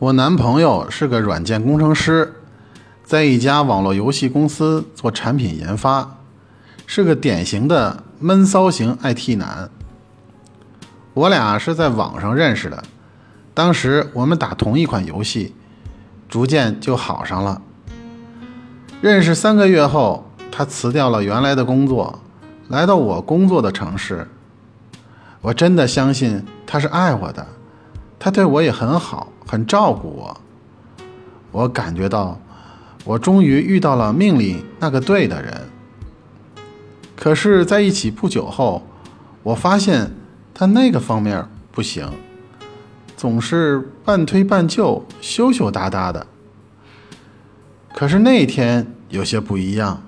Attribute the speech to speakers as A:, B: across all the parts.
A: 我男朋友是个软件工程师，在一家网络游戏公司做产品研发，是个典型的闷骚型 IT 男。我俩是在网上认识的，当时我们打同一款游戏，逐渐就好上了。认识三个月后，他辞掉了原来的工作，来到我工作的城市。我真的相信他是爱我的，他对我也很好，很照顾我。我感觉到，我终于遇到了命里那个对的人。可是，在一起不久后，我发现。他那个方面不行，总是半推半就、羞羞答答的。可是那天有些不一样。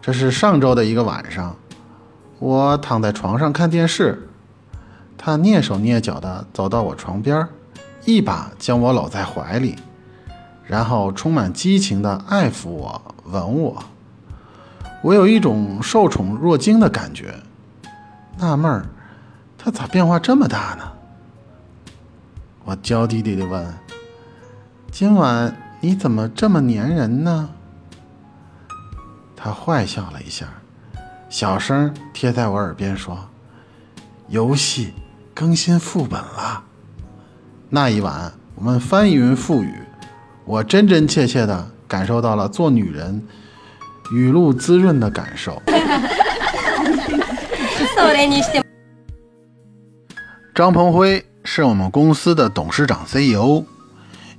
A: 这是上周的一个晚上，我躺在床上看电视，他蹑手蹑脚地走到我床边，一把将我搂在怀里，然后充满激情地爱抚我、吻我。我有一种受宠若惊的感觉，纳闷儿。他咋变化这么大呢？我娇滴滴的问：“今晚你怎么这么粘人呢？”他坏笑了一下，小声贴在我耳边说：“游戏更新副本了。”那一晚，我们翻云覆雨，我真真切切的感受到了做女人雨露滋润的感受。张鹏辉是我们公司的董事长 CEO，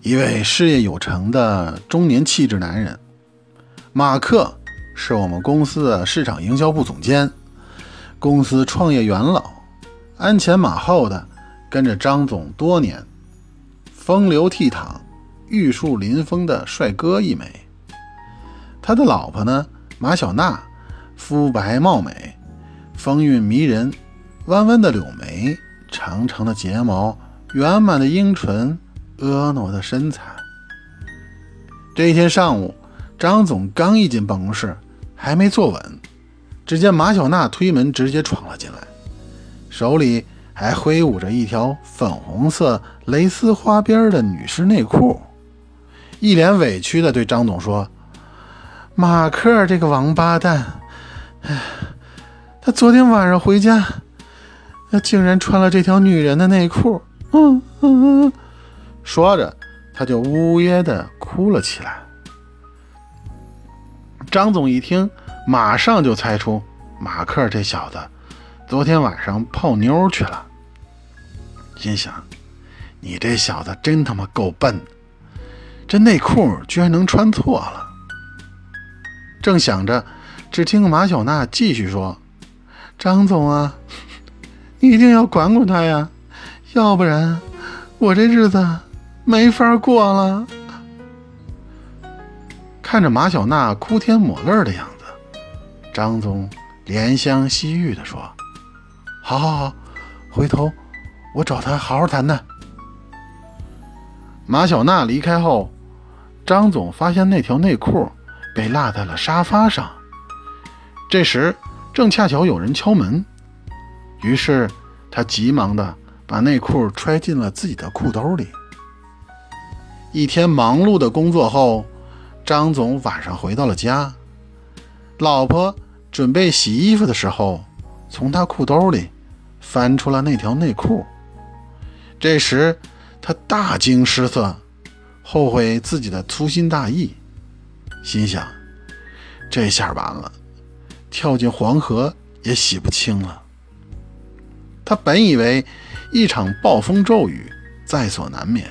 A: 一位事业有成的中年气质男人。马克是我们公司的市场营销部总监，公司创业元老，鞍前马后的跟着张总多年，风流倜傥、玉树临风的帅哥一枚。他的老婆呢，马小娜，肤白貌美，风韵迷人，弯弯的柳眉。长长的睫毛，圆满的樱唇，婀娜的身材。这一天上午，张总刚一进办公室，还没坐稳，只见马小娜推门直接闯了进来，手里还挥舞着一条粉红色蕾丝花边的女士内裤，一脸委屈地对张总说：“马克这个王八蛋，哎，他昨天晚上回家。”他竟然穿了这条女人的内裤，嗯嗯嗯，说着，他就呜咽的哭了起来。张总一听，马上就猜出马克这小子昨天晚上泡妞去了，心想：你这小子真他妈够笨，这内裤居然能穿错了。正想着，只听马小娜继续说：“张总啊。”你一定要管管他呀，要不然我这日子没法过了。看着马小娜哭天抹泪的样子，张总怜香惜玉地说：“好好好，回头我找他好好谈谈。”马小娜离开后，张总发现那条内裤被落在了沙发上。这时正恰巧有人敲门。于是，他急忙的把内裤揣进了自己的裤兜里。一天忙碌的工作后，张总晚上回到了家，老婆准备洗衣服的时候，从他裤兜里翻出了那条内裤。这时，他大惊失色，后悔自己的粗心大意，心想：这下完了，跳进黄河也洗不清了。他本以为一场暴风骤雨在所难免，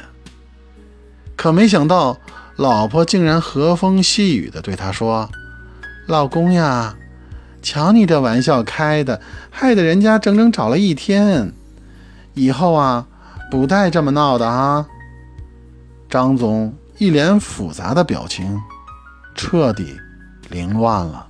A: 可没想到老婆竟然和风细雨地对他说：“老公呀，瞧你这玩笑开的，害得人家整整找了一天。以后啊，不带这么闹的啊！”张总一脸复杂的表情，彻底凌乱了。